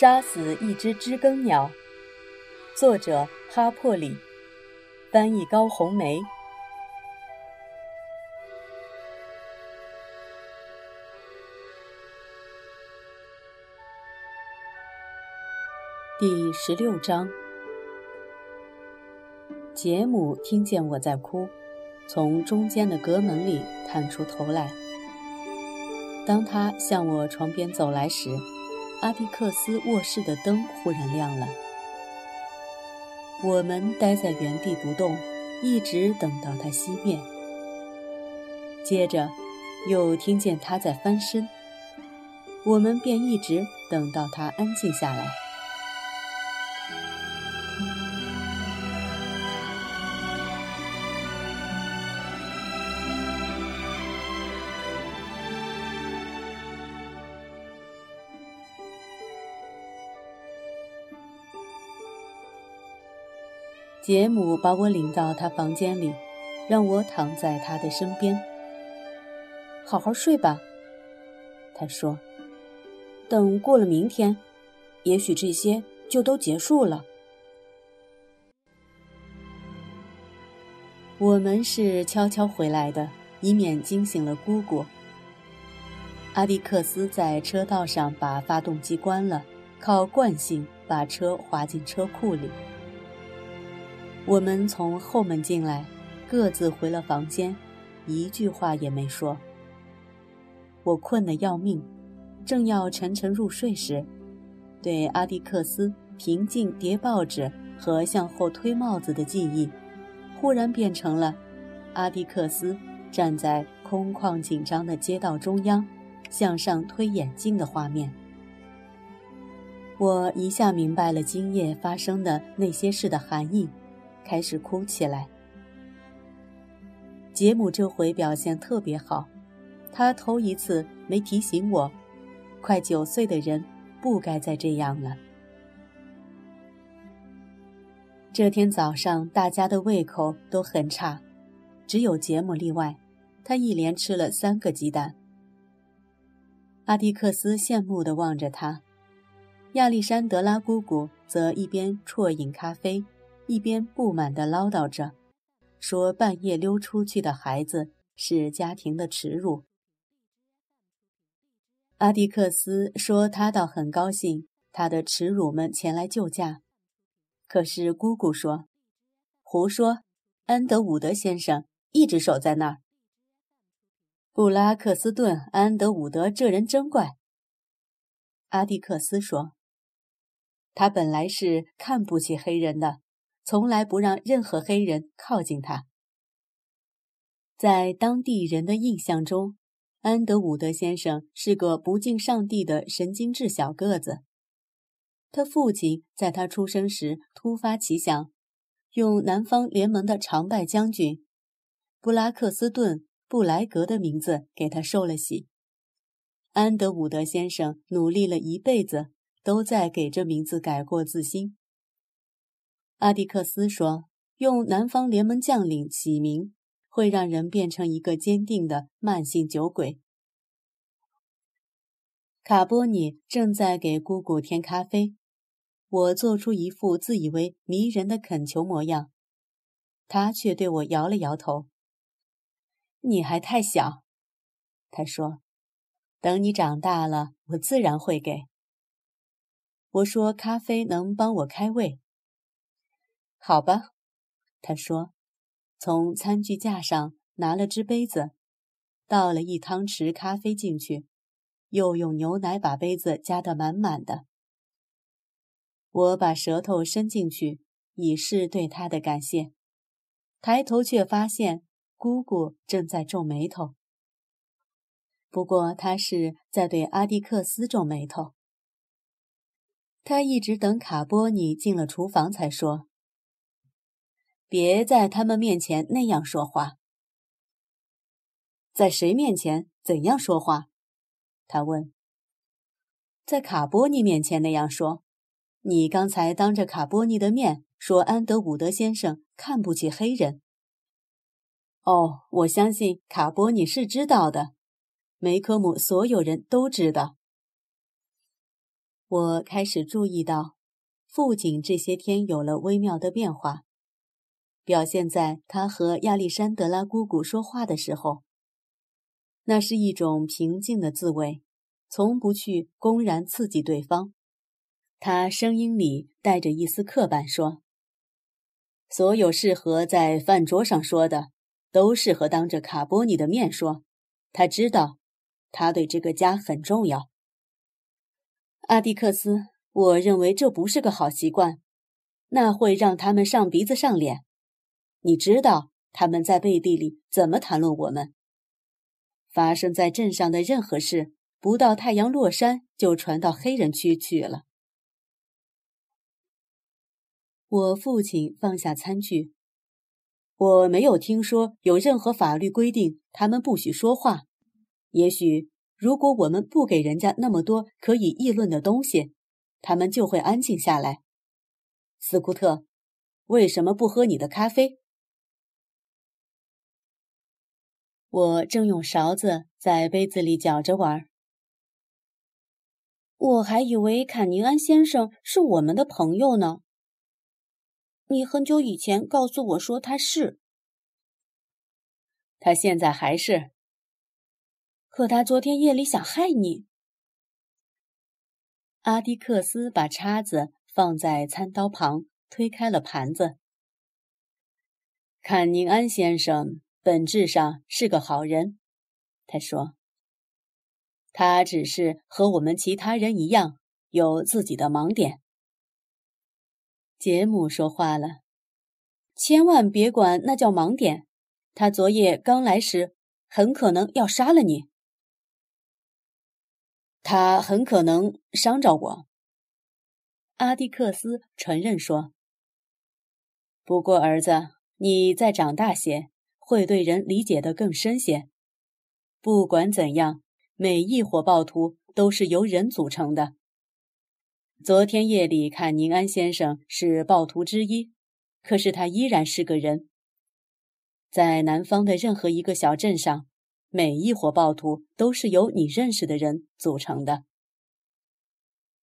杀死一只知更鸟，作者哈珀里，翻译高红梅。第十六章，杰姆听见我在哭，从中间的隔门里探出头来。当他向我床边走来时，阿迪克斯卧室的灯忽然亮了。我们待在原地不动，一直等到它熄灭。接着，又听见他在翻身，我们便一直等到他安静下来。杰姆把我领到他房间里，让我躺在他的身边。好好睡吧，他说。等过了明天，也许这些就都结束了。我们是悄悄回来的，以免惊醒了姑姑。阿迪克斯在车道上把发动机关了，靠惯性把车滑进车库里。我们从后门进来，各自回了房间，一句话也没说。我困得要命，正要沉沉入睡时，对阿迪克斯平静叠报纸和向后推帽子的记忆，忽然变成了阿迪克斯站在空旷紧张的街道中央，向上推眼镜的画面。我一下明白了今夜发生的那些事的含义。开始哭起来。杰姆这回表现特别好，他头一次没提醒我，快九岁的人不该再这样了。这天早上大家的胃口都很差，只有杰姆例外，他一连吃了三个鸡蛋。阿迪克斯羡慕地望着他，亚历山德拉姑姑则一边啜饮咖啡。一边不满地唠叨着，说半夜溜出去的孩子是家庭的耻辱。阿迪克斯说他倒很高兴，他的耻辱们前来救驾。可是姑姑说：“胡说，安德伍德先生一直守在那儿。”布拉克斯顿安德伍德这人真怪。阿迪克斯说：“他本来是看不起黑人的。”从来不让任何黑人靠近他。在当地人的印象中，安德伍德先生是个不敬上帝的神经质小个子。他父亲在他出生时突发奇想，用南方联盟的常败将军布拉克斯顿·布莱格的名字给他受了洗。安德伍德先生努力了一辈子，都在给这名字改过自新。阿迪克斯说：“用南方联盟将领起名，会让人变成一个坚定的慢性酒鬼。”卡波尼正在给姑姑添咖啡，我做出一副自以为迷人的恳求模样，他却对我摇了摇头。“你还太小，”他说，“等你长大了，我自然会给。”我说：“咖啡能帮我开胃。”好吧，他说，从餐具架上拿了只杯子，倒了一汤匙咖啡进去，又用牛奶把杯子加得满满的。我把舌头伸进去，以示对他的感谢，抬头却发现姑姑正在皱眉头。不过她是在对阿迪克斯皱眉头。他一直等卡波尼进了厨房才说。别在他们面前那样说话。在谁面前怎样说话？他问。在卡波尼面前那样说。你刚才当着卡波尼的面说安德伍德先生看不起黑人。哦，我相信卡波尼是知道的。梅科姆所有人都知道。我开始注意到，父亲这些天有了微妙的变化，表现在他和亚历山德拉姑姑说话的时候。那是一种平静的自卫，从不去公然刺激对方。他声音里带着一丝刻板，说：“所有适合在饭桌上说的，都适合当着卡波尼的面说。他知道，他对这个家很重要。”阿蒂克斯，我认为这不是个好习惯，那会让他们上鼻子上脸。你知道他们在背地里怎么谈论我们？发生在镇上的任何事，不到太阳落山就传到黑人区去了。我父亲放下餐具。我没有听说有任何法律规定他们不许说话。也许，如果我们不给人家那么多可以议论的东西，他们就会安静下来。斯库特，为什么不喝你的咖啡？我正用勺子在杯子里搅着玩。我还以为坎宁安先生是我们的朋友呢。你很久以前告诉我说他是，他现在还是。可他昨天夜里想害你。阿迪克斯把叉子放在餐刀旁，推开了盘子。坎宁安先生。本质上是个好人，他说。他只是和我们其他人一样，有自己的盲点。杰姆说话了：“千万别管那叫盲点。他昨夜刚来时，很可能要杀了你。他很可能伤着我。”阿蒂克斯承认说：“不过，儿子，你再长大些。”会对人理解的更深些。不管怎样，每一伙暴徒都是由人组成的。昨天夜里，看宁安先生是暴徒之一，可是他依然是个人。在南方的任何一个小镇上，每一伙暴徒都是由你认识的人组成的。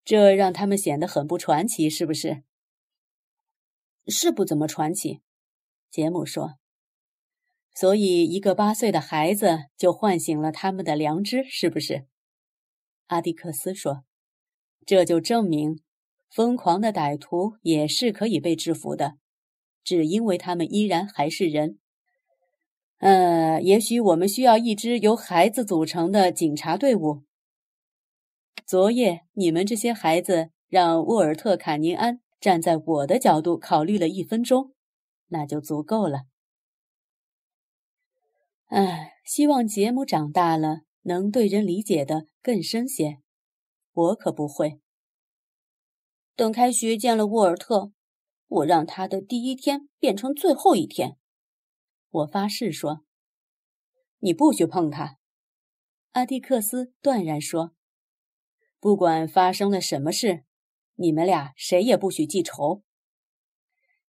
这让他们显得很不传奇，是不是？是不怎么传奇，杰姆说。所以，一个八岁的孩子就唤醒了他们的良知，是不是？阿迪克斯说：“这就证明，疯狂的歹徒也是可以被制服的，只因为他们依然还是人。”呃，也许我们需要一支由孩子组成的警察队伍。昨夜，你们这些孩子让沃尔特·卡尼安站在我的角度考虑了一分钟，那就足够了。唉，希望杰姆长大了能对人理解的更深些。我可不会。等开学见了沃尔特，我让他的第一天变成最后一天。我发誓说：“你不许碰他。”阿蒂克斯断然说：“不管发生了什么事，你们俩谁也不许记仇。”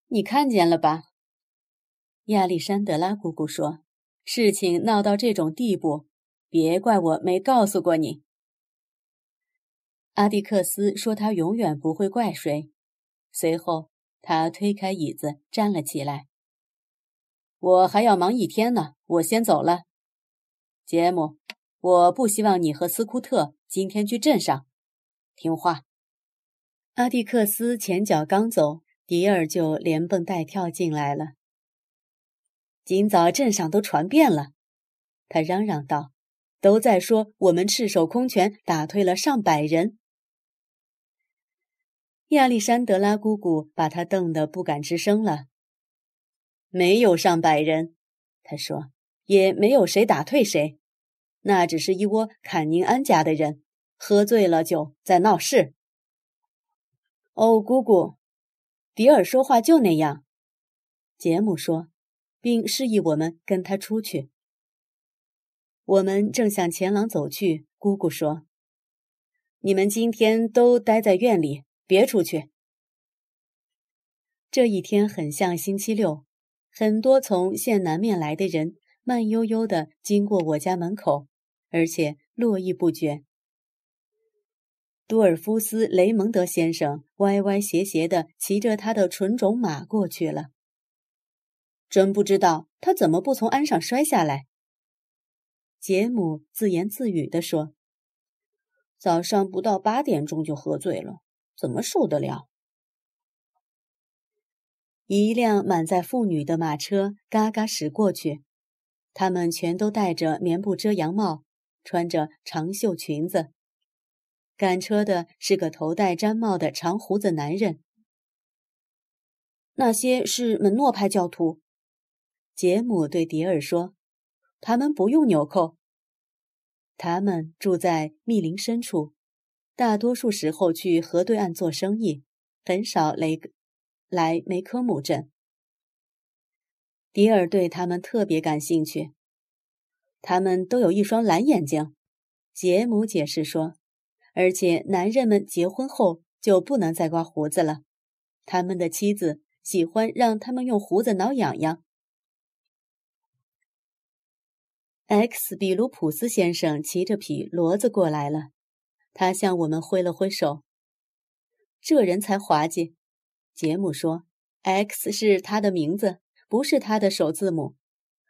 你看见了吧？亚历山德拉姑姑说。事情闹到这种地步，别怪我没告诉过你。阿蒂克斯说他永远不会怪谁。随后，他推开椅子站了起来。我还要忙一天呢，我先走了。杰姆，我不希望你和斯库特今天去镇上。听话。阿蒂克斯前脚刚走，迪尔就连蹦带跳进来了。今早镇上都传遍了，他嚷嚷道：“都在说我们赤手空拳打退了上百人。”亚历山德拉姑姑把他瞪得不敢吱声了。没有上百人，他说，也没有谁打退谁，那只是一窝坎宁安家的人喝醉了酒在闹事。哦，姑姑，迪尔说话就那样。杰姆说。并示意我们跟他出去。我们正向前廊走去，姑姑说：“你们今天都待在院里，别出去。”这一天很像星期六，很多从县南面来的人慢悠悠地经过我家门口，而且络绎不绝。多尔夫斯·雷蒙德先生歪歪斜斜地骑着他的纯种马过去了。真不知道他怎么不从鞍上摔下来。杰姆自言自语地说：“早上不到八点钟就喝醉了，怎么受得了？”一辆满载妇女的马车嘎嘎驶过去，他们全都戴着棉布遮阳帽，穿着长袖裙子。赶车的是个头戴毡帽的长胡子男人。那些是门诺派教徒，杰姆对迪尔说：“他们不用纽扣。他们住在密林深处，大多数时候去河对岸做生意，很少来来梅科姆镇。迪尔对他们特别感兴趣。他们都有一双蓝眼睛。”杰姆解释说。而且，男人们结婚后就不能再刮胡子了。他们的妻子喜欢让他们用胡子挠痒痒。X 比卢普斯先生骑着匹骡子过来了，他向我们挥了挥手。这人才滑稽，杰姆说：“X 是他的名字，不是他的首字母。”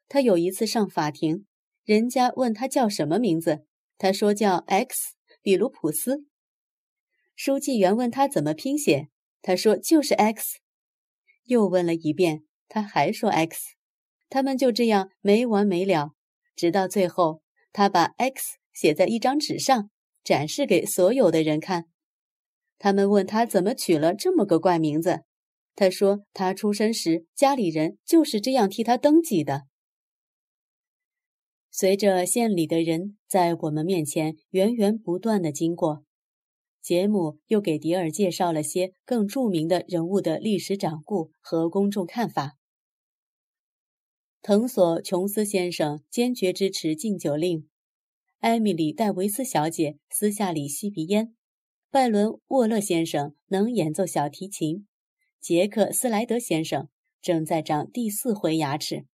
他有一次上法庭，人家问他叫什么名字，他说叫 X。比卢普斯，书记员问他怎么拼写，他说就是 X。又问了一遍，他还说 X。他们就这样没完没了，直到最后，他把 X 写在一张纸上，展示给所有的人看。他们问他怎么取了这么个怪名字，他说他出生时家里人就是这样替他登记的。随着县里的人在我们面前源源不断的经过，杰姆又给迪尔介绍了些更著名的人物的历史掌故和公众看法。藤索·琼斯先生坚决支持禁酒令，艾米丽·戴维斯小姐私下里吸鼻烟，拜伦·沃勒先生能演奏小提琴，杰克·斯莱德先生正在长第四回牙齿。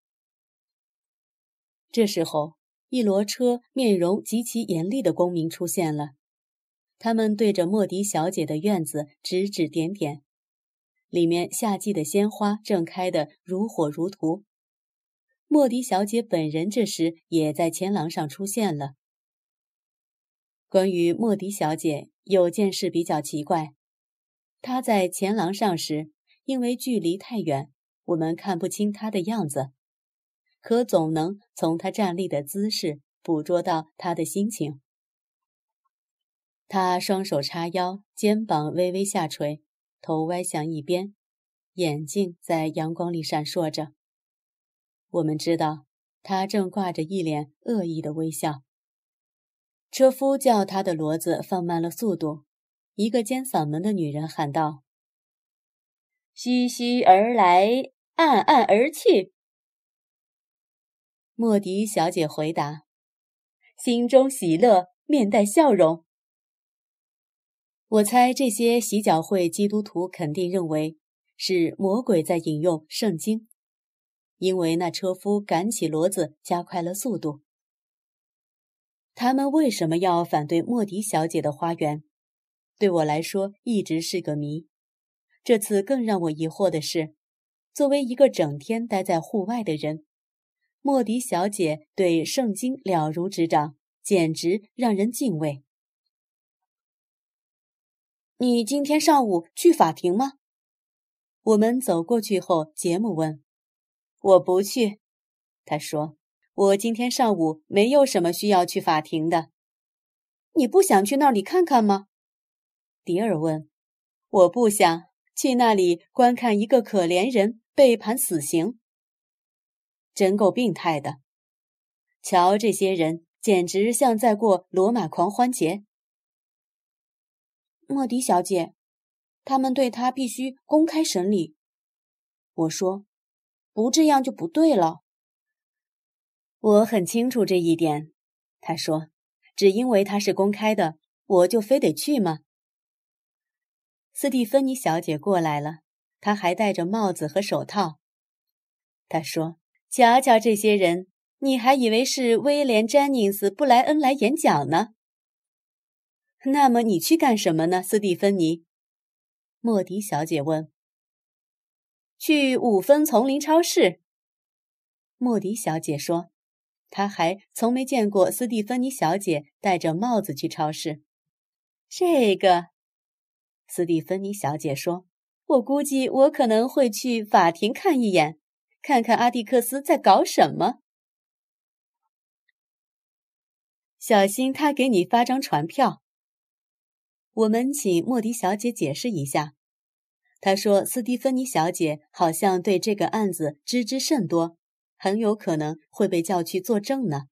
这时候，一骡车面容极其严厉的公民出现了，他们对着莫迪小姐的院子指指点点，里面夏季的鲜花正开得如火如荼。莫迪小姐本人这时也在前廊上出现了。关于莫迪小姐，有件事比较奇怪，她在前廊上时，因为距离太远，我们看不清她的样子。可总能从她站立的姿势捕捉到她的心情。他双手叉腰，肩膀微微下垂，头歪向一边，眼睛在阳光里闪烁着。我们知道，他正挂着一脸恶意的微笑。车夫叫他的骡子放慢了速度。一个尖嗓门的女人喊道：“徐徐而来，暗暗而去。”莫迪小姐回答：“心中喜乐，面带笑容。”我猜这些洗脚会基督徒肯定认为是魔鬼在引用圣经，因为那车夫赶起骡子，加快了速度。他们为什么要反对莫迪小姐的花园？对我来说一直是个谜。这次更让我疑惑的是，作为一个整天待在户外的人。莫迪小姐对圣经了如指掌，简直让人敬畏。你今天上午去法庭吗？我们走过去后，杰姆问：“我不去。”他说：“我今天上午没有什么需要去法庭的。”你不想去那里看看吗？迪尔问。“我不想去那里观看一个可怜人被判死刑。”真够病态的！瞧，这些人简直像在过罗马狂欢节。莫迪小姐，他们对他必须公开审理。我说，不这样就不对了。我很清楚这一点。他说，只因为他是公开的，我就非得去吗？斯蒂芬妮小姐过来了，她还戴着帽子和手套。她说。瞧瞧这些人，你还以为是威廉·詹宁斯·布莱恩来演讲呢？那么你去干什么呢，斯蒂芬妮？莫迪小姐问。去五分丛林超市。莫迪小姐说，她还从没见过斯蒂芬妮小姐戴着帽子去超市。这个，斯蒂芬妮小姐说，我估计我可能会去法庭看一眼，看看阿蒂克斯在搞什么。小心他给你发张传票。我们请莫迪小姐解释一下。他说：“斯蒂芬妮小姐好像对这个案子知之甚多，很有可能会被叫去作证呢。”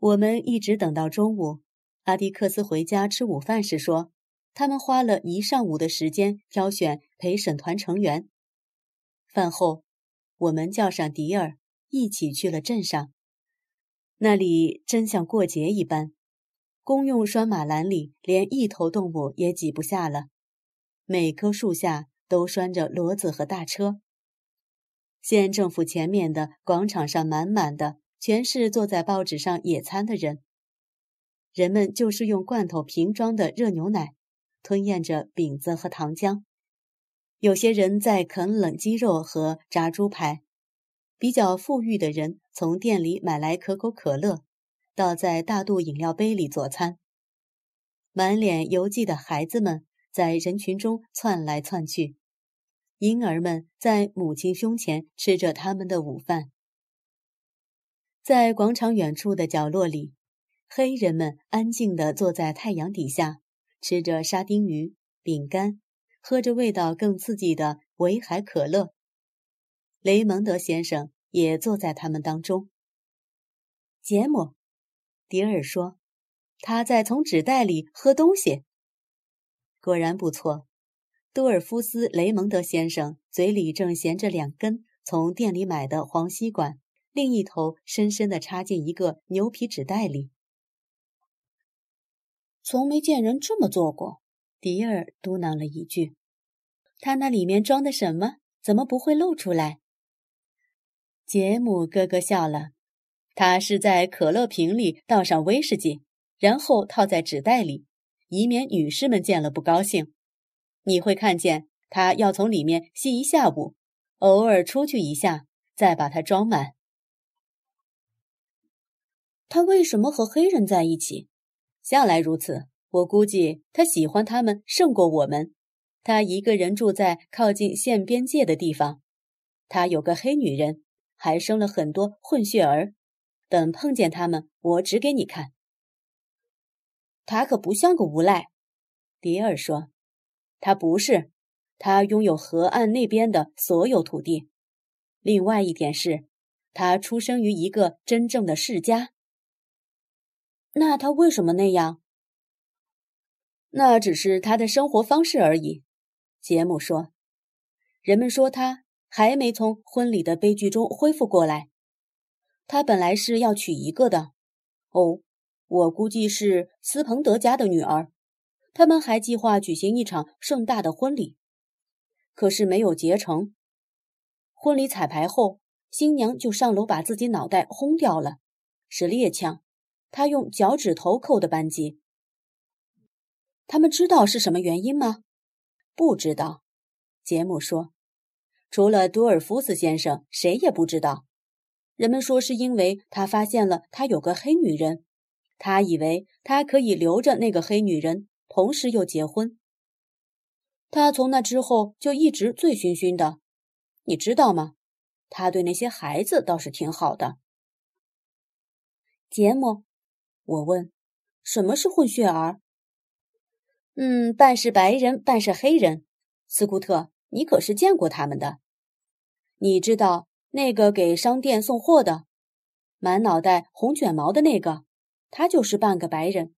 我们一直等到中午，阿迪克斯回家吃午饭时说：“他们花了一上午的时间挑选陪审团成员。”饭后，我们叫上迪尔，一起去了镇上。那里真像过节一般，公用拴马栏里连一头动物也挤不下了，每棵树下都拴着骡子和大车。县政府前面的广场上满满的，全是坐在报纸上野餐的人。人们就是用罐头瓶装的热牛奶，吞咽着饼子和糖浆。有些人在啃冷鸡肉和炸猪排。比较富裕的人从店里买来可口可乐，倒在大肚饮料杯里佐餐。满脸油迹的孩子们在人群中窜来窜去，婴儿们在母亲胸前吃着他们的午饭。在广场远处的角落里，黑人们安静地坐在太阳底下，吃着沙丁鱼、饼干，喝着味道更刺激的维海可乐。雷蒙德先生也坐在他们当中。杰姆，迪尔说：“他在从纸袋里喝东西。”果然不错。多尔夫斯·雷蒙德先生嘴里正衔着两根从店里买的黄吸管，另一头深深地插进一个牛皮纸袋里。从没见人这么做过，迪尔嘟囔了一句：“他那里面装的什么？怎么不会露出来？”杰姆咯咯笑了，他是在可乐瓶里倒上威士忌，然后套在纸袋里，以免女士们见了不高兴。你会看见他要从里面吸一下午，偶尔出去一下，再把它装满。他为什么和黑人在一起？向来如此。我估计他喜欢他们胜过我们。他一个人住在靠近县边界的地方，他有个黑女人。还生了很多混血儿，等碰见他们，我指给你看。他可不像个无赖，迪尔说。他不是，他拥有河岸那边的所有土地。另外一点是，他出生于一个真正的世家。那他为什么那样？那只是他的生活方式而已，杰姆说。人们说他。还没从婚礼的悲剧中恢复过来。他本来是要娶一个的，哦，我估计是斯彭德家的女儿。他们还计划举行一场盛大的婚礼，可是没有结成。婚礼彩排后，新娘就上楼把自己脑袋轰掉了，是猎枪，她用脚趾头扣的扳机。他们知道是什么原因吗？不知道，杰姆说。除了多尔夫斯先生，谁也不知道。人们说是因为他发现了他有个黑女人，他以为他可以留着那个黑女人，同时又结婚。他从那之后就一直醉醺醺的，你知道吗？他对那些孩子倒是挺好的。杰姆，我问，什么是混血儿？嗯，半是白人，半是黑人。斯库特。你可是见过他们的，你知道那个给商店送货的，满脑袋红卷毛的那个，他就是半个白人。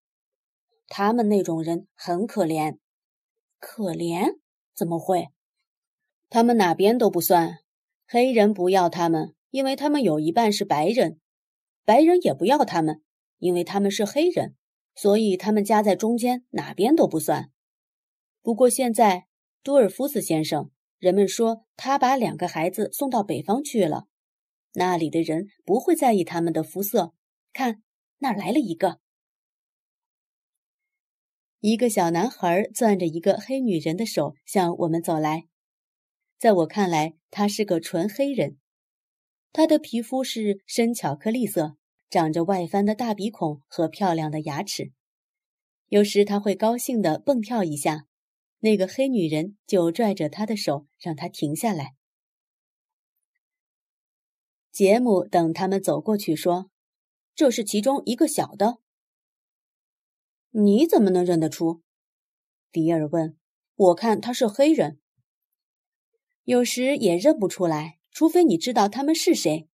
他们那种人很可怜，可怜？怎么会？他们哪边都不算，黑人不要他们，因为他们有一半是白人；白人也不要他们，因为他们是黑人，所以他们夹在中间，哪边都不算。不过现在。多尔夫斯先生，人们说他把两个孩子送到北方去了，那里的人不会在意他们的肤色。看，那儿来了一个。一个小男孩攥着一个黑女人的手向我们走来。在我看来，他是个纯黑人。他的皮肤是深巧克力色，长着外翻的大鼻孔和漂亮的牙齿。有时他会高兴地蹦跳一下，那个黑女人就拽着他的手让他停下来。杰姆等他们走过去说：“这是其中一个小的。”你怎么能认得出？迪尔问。我看他是黑人。有时也认不出来，除非你知道他们是谁。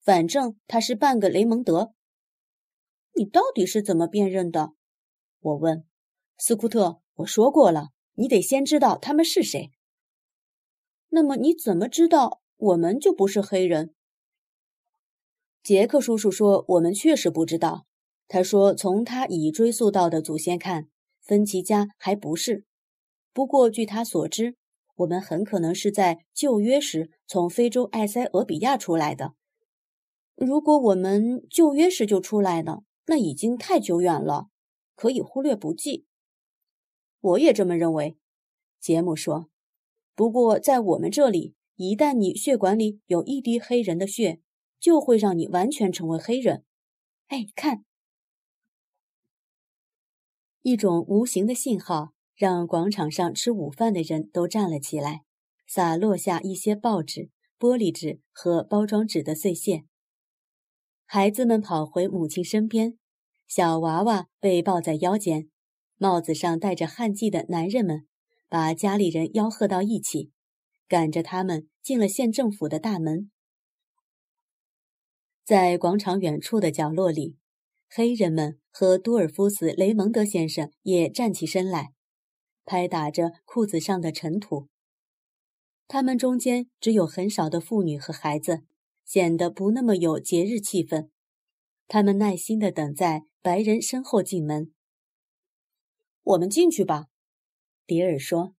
反正他是半个雷蒙德。你到底是怎么辨认的？我问。斯库特，我说过了，你得先知道他们是谁。那么你怎么知道我们就不是黑人？杰克叔叔说，我们确实不知道。他说：“从他已追溯到的祖先看，芬奇家还不是。不过据他所知，我们很可能是在旧约时从非洲埃塞俄比亚出来的。如果我们旧约时就出来了，那已经太久远了，可以忽略不计。”我也这么认为，杰姆说。不过在我们这里，一旦你血管里有一滴黑人的血，就会让你完全成为黑人。哎，看。一种无形的信号让广场上吃午饭的人都站了起来，洒落下一些报纸、玻璃纸和包装纸的碎屑。孩子们跑回母亲身边，小娃娃被抱在腰间，帽子上戴着汗迹的男人们把家里人吆喝到一起，赶着他们进了县政府的大门。在广场远处的角落里。黑人们和多尔夫斯·雷蒙德先生也站起身来，拍打着裤子上的尘土。他们中间只有很少的妇女和孩子，显得不那么有节日气氛。他们耐心地等在白人身后进门。我们进去吧，迪尔说。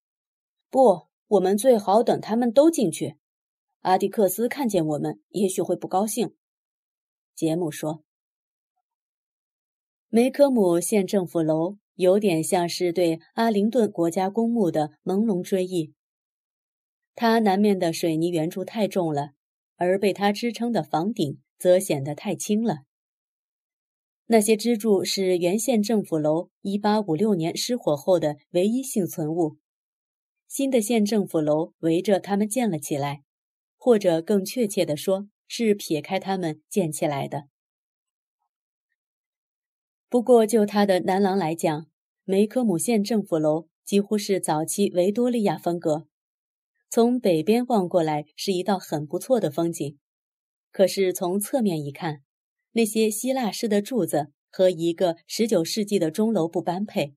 不，我们最好等他们都进去。阿迪克斯看见我们，也许会不高兴。杰姆说。梅科姆县政府楼有点像是对阿灵顿国家公墓的朦胧追忆。它南面的水泥圆柱太重了，而被它支撑的房顶则显得太轻了。那些支柱是原县政府楼1856年失火后的唯一幸存物。新的县政府楼围着它们建了起来，或者更确切地说，是撇开他们建起来的。不过，就他的南廊来讲，梅科姆县政府楼几乎是早期维多利亚风格。从北边望过来是一道很不错的风景，可是从侧面一看，那些希腊式的柱子和一个19世纪的钟楼不般配。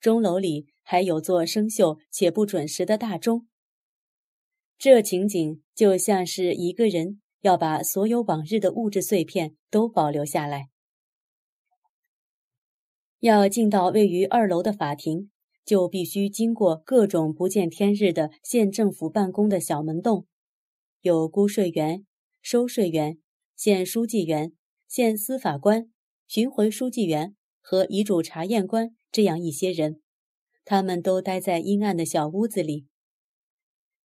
钟楼里还有座生锈且不准时的大钟。这情景就像是一个人要把所有往日的物质碎片都保留下来。要进到位于二楼的法庭，就必须经过各种不见天日的县政府办公的小门洞，有估税员、收税员、县书记员、县司法官、巡回书记员和遗嘱查验官这样一些人，他们都待在阴暗的小屋子里。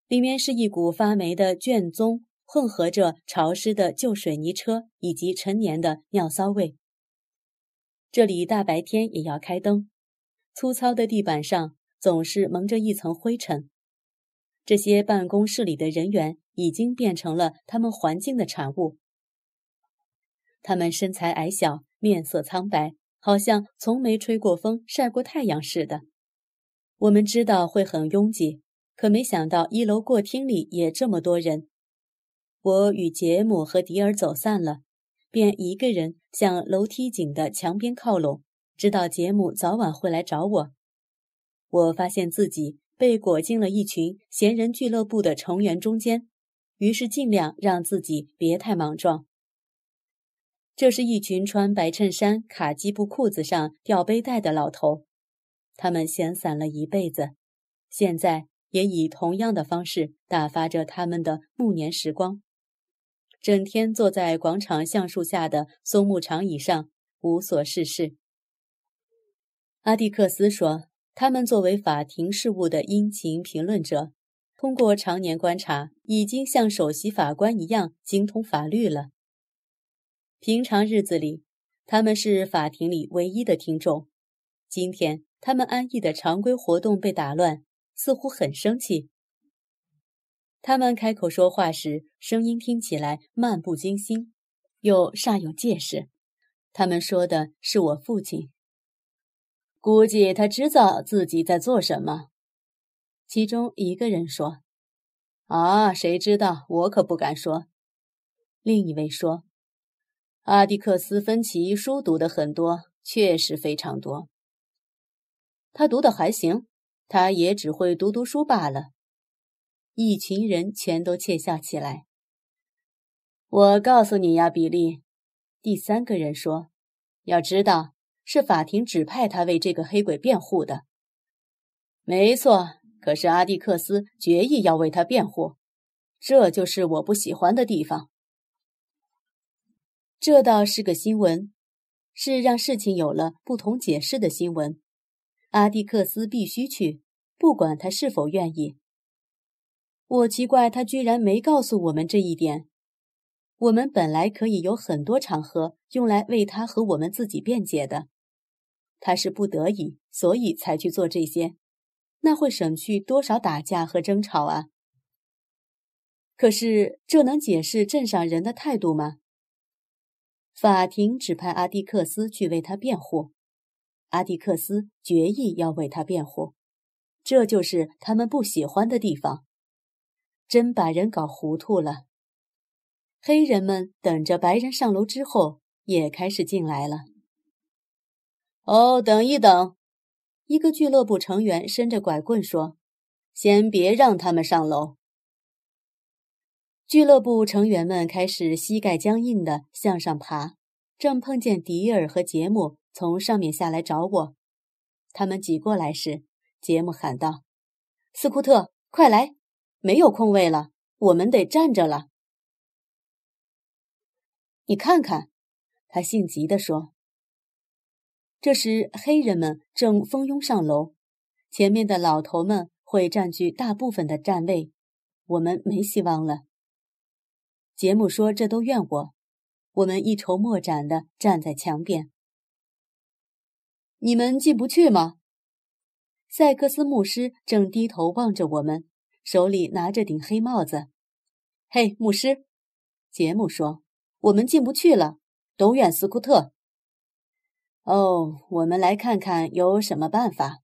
里面是一股发霉的卷宗，混合着潮湿的旧水泥车以及陈年的尿骚味。这里大白天也要开灯，粗糙的地板上总是蒙着一层灰尘。这些办公室里的人员已经变成了他们环境的产物。他们身材矮小，面色苍白，好像从没吹过风、晒过太阳似的。我们知道会很拥挤，可没想到一楼过厅里也这么多人。我与杰姆和迪尔走散了。便一个人向楼梯井的墙边靠拢，知道杰姆早晚会来找我。我发现自己被裹进了一群闲人俱乐部的成员中间，于是尽量让自己别太莽撞。这是一群穿白衬衫、卡其布裤子上吊背带的老头，他们闲散了一辈子，现在也以同样的方式打发着他们的暮年时光。整天坐在广场橡树下的松木长椅上，无所事事。阿蒂克斯说：“他们作为法庭事务的殷勤评论者，通过常年观察，已经像首席法官一样精通法律了。平常日子里，他们是法庭里唯一的听众。今天，他们安逸的常规活动被打乱，似乎很生气。他们开口说话时，声音听起来漫不经心，又煞有介事。他们说的是我父亲。估计他知道自己在做什么。其中一个人说：“啊，谁知道？我可不敢说。”另一位说：“阿迪克斯·芬奇书读的很多，确实非常多。他读的还行，他也只会读读书罢了。”一群人全都窃笑起来。我告诉你呀，比利，第三个人说：“要知道，是法庭指派他为这个黑鬼辩护的。”没错，可是阿蒂克斯决意要为他辩护，这就是我不喜欢的地方。这倒是个新闻，是让事情有了不同解释的新闻。阿蒂克斯必须去，不管他是否愿意。我奇怪，他居然没告诉我们这一点。我们本来可以有很多场合用来为他和我们自己辩解的。他是不得已，所以才去做这些，那会省去多少打架和争吵啊！可是，这能解释镇上人的态度吗？法庭指派阿蒂克斯去为他辩护，阿蒂克斯决意要为他辩护，这就是他们不喜欢的地方。真把人搞糊涂了。黑人们等着白人上楼之后，也开始进来了。哦，等一等，一个俱乐部成员伸着拐棍说：“先别让他们上楼。”俱乐部成员们开始膝盖僵硬的向上爬，正碰见迪尔和杰姆从上面下来找我。他们挤过来时，杰姆喊道：“斯库特，快来！”没有空位了，我们得站着了。你看看，他性急地说。这时，黑人们正蜂拥上楼，前面的老头们会占据大部分的站位，我们没希望了。杰姆说：“这都怨我。”我们一筹莫展地站在墙边。你们进不去吗？塞克斯牧师正低头望着我们。手里拿着顶黑帽子，嘿，牧师，杰姆说：“我们进不去了，都怨斯库特。”哦，我们来看看有什么办法。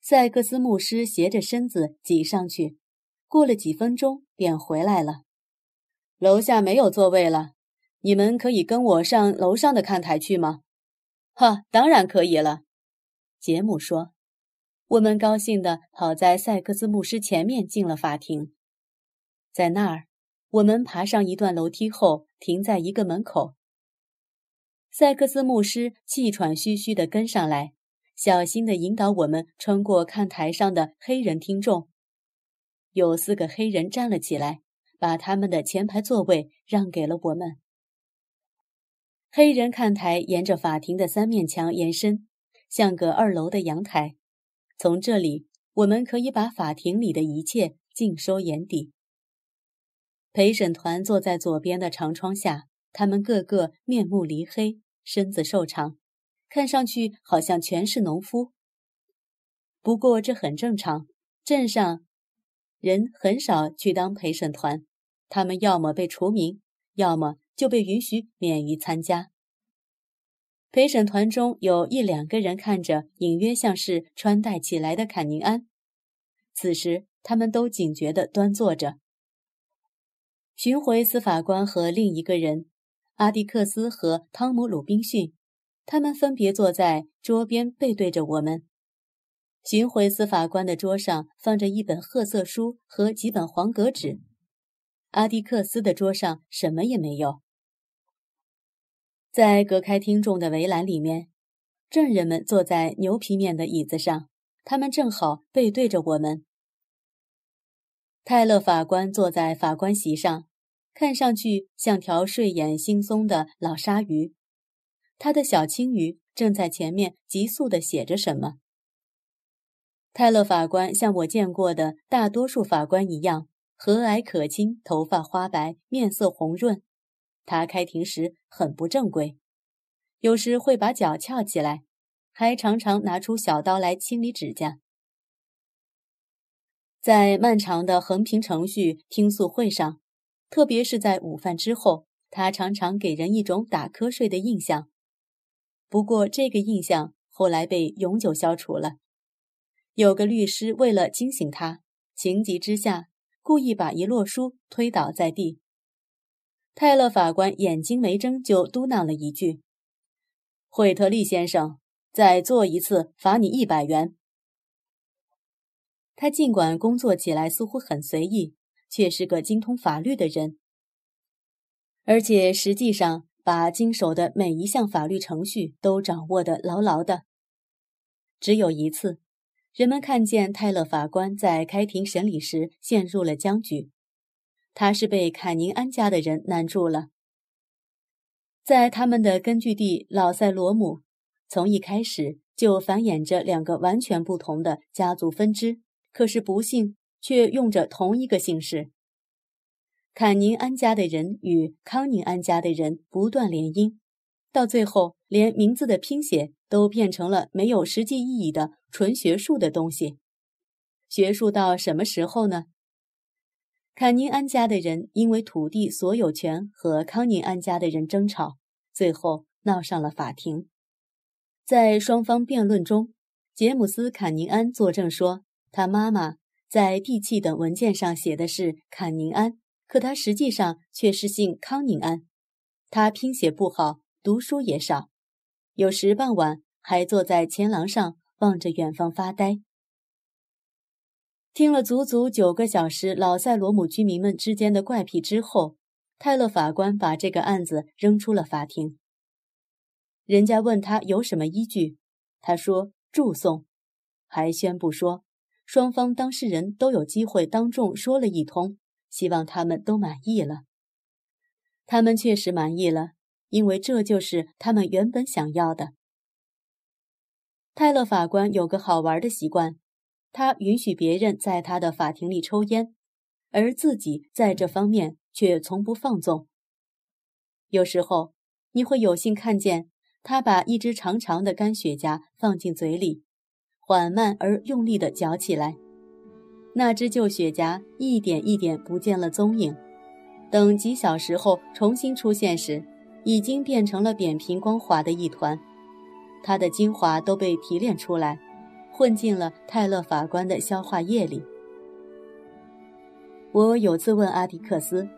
塞克斯牧师斜着身子挤上去，过了几分钟便回来了。楼下没有座位了，你们可以跟我上楼上的看台去吗？哈，当然可以了，杰姆说。我们高兴地跑在塞克斯牧师前面进了法庭，在那儿，我们爬上一段楼梯后停在一个门口。塞克斯牧师气喘吁吁地跟上来，小心地引导我们穿过看台上的黑人听众。有四个黑人站了起来，把他们的前排座位让给了我们。黑人看台沿着法庭的三面墙延伸，像个二楼的阳台。从这里，我们可以把法庭里的一切尽收眼底。陪审团坐在左边的长窗下，他们个个面目黧黑，身子瘦长，看上去好像全是农夫。不过这很正常，镇上人很少去当陪审团，他们要么被除名，要么就被允许免于参加。陪审团中有一两个人看着隐约像是穿戴起来的坎宁安，此时他们都警觉地端坐着。巡回司法官和另一个人，阿迪克斯和汤姆鲁滨逊，他们分别坐在桌边背对着我们。巡回司法官的桌上放着一本褐色书和几本黄格纸，阿迪克斯的桌上什么也没有。在隔开听众的围栏里面，证人们坐在牛皮面的椅子上，他们正好背对着我们。泰勒法官坐在法官席上，看上去像条睡眼惺忪的老鲨鱼，他的小青鱼正在前面急速地写着什么。泰勒法官像我见过的大多数法官一样，和蔼可亲，头发花白，面色红润。他开庭时很不正规，有时会把脚翘起来，还常常拿出小刀来清理指甲。在漫长的横平程序听诉会上，特别是在午饭之后，他常常给人一种打瞌睡的印象。不过，这个印象后来被永久消除了。有个律师为了惊醒他，情急之下故意把一摞书推倒在地。泰勒法官眼睛没睁就嘟囔了一句：“惠特利先生，再做一次，罚你一百元。”他尽管工作起来似乎很随意，却是个精通法律的人，而且实际上把经手的每一项法律程序都掌握得牢牢的。只有一次。人们看见泰勒法官在开庭审理时陷入了僵局，他是被坎宁安家的人难住了。在他们的根据地老塞罗姆，从一开始就繁衍着两个完全不同的家族分支，可是不幸却用着同一个姓氏。坎宁安家的人与康宁安家的人不断联姻，到最后连名字的拼写都变成了没有实际意义的。纯学术的东西，学术到什么时候呢？坎宁安家的人因为土地所有权和康宁安家的人争吵，最后闹上了法庭。在双方辩论中，杰姆斯·坎宁安作证说，他妈妈在地契等文件上写的是坎宁安，可他实际上却是姓康宁安。他拼写不好，读书也少，有时傍晚还坐在前廊上。望着远方发呆，听了足足九个小时老塞罗姆居民们之间的怪癖之后，泰勒法官把这个案子扔出了法庭。人家问他有什么依据，他说祝颂，还宣布说双方当事人都有机会当众说了一通，希望他们都满意了。他们确实满意了，因为这就是他们原本想要的。泰勒法官有个好玩的习惯，他允许别人在他的法庭里抽烟，而自己在这方面却从不放纵。有时候，你会有幸看见他把一支长长的干雪茄放进嘴里，缓慢而用力地嚼起来。那支旧雪茄一点一点不见了踪影，等几小时后重新出现时，已经变成了扁平光滑的一团。它的精华都被提炼出来，混进了泰勒法官的消化液里。我有次问阿迪克斯，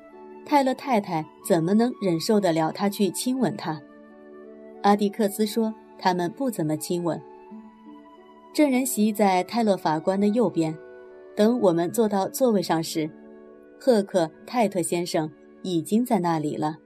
泰勒太太怎么能忍受得了他去亲吻她？阿迪克斯说，他们不怎么亲吻。证人席在泰勒法官的右边。等我们坐到座位上时，赫克泰特先生已经在那里了。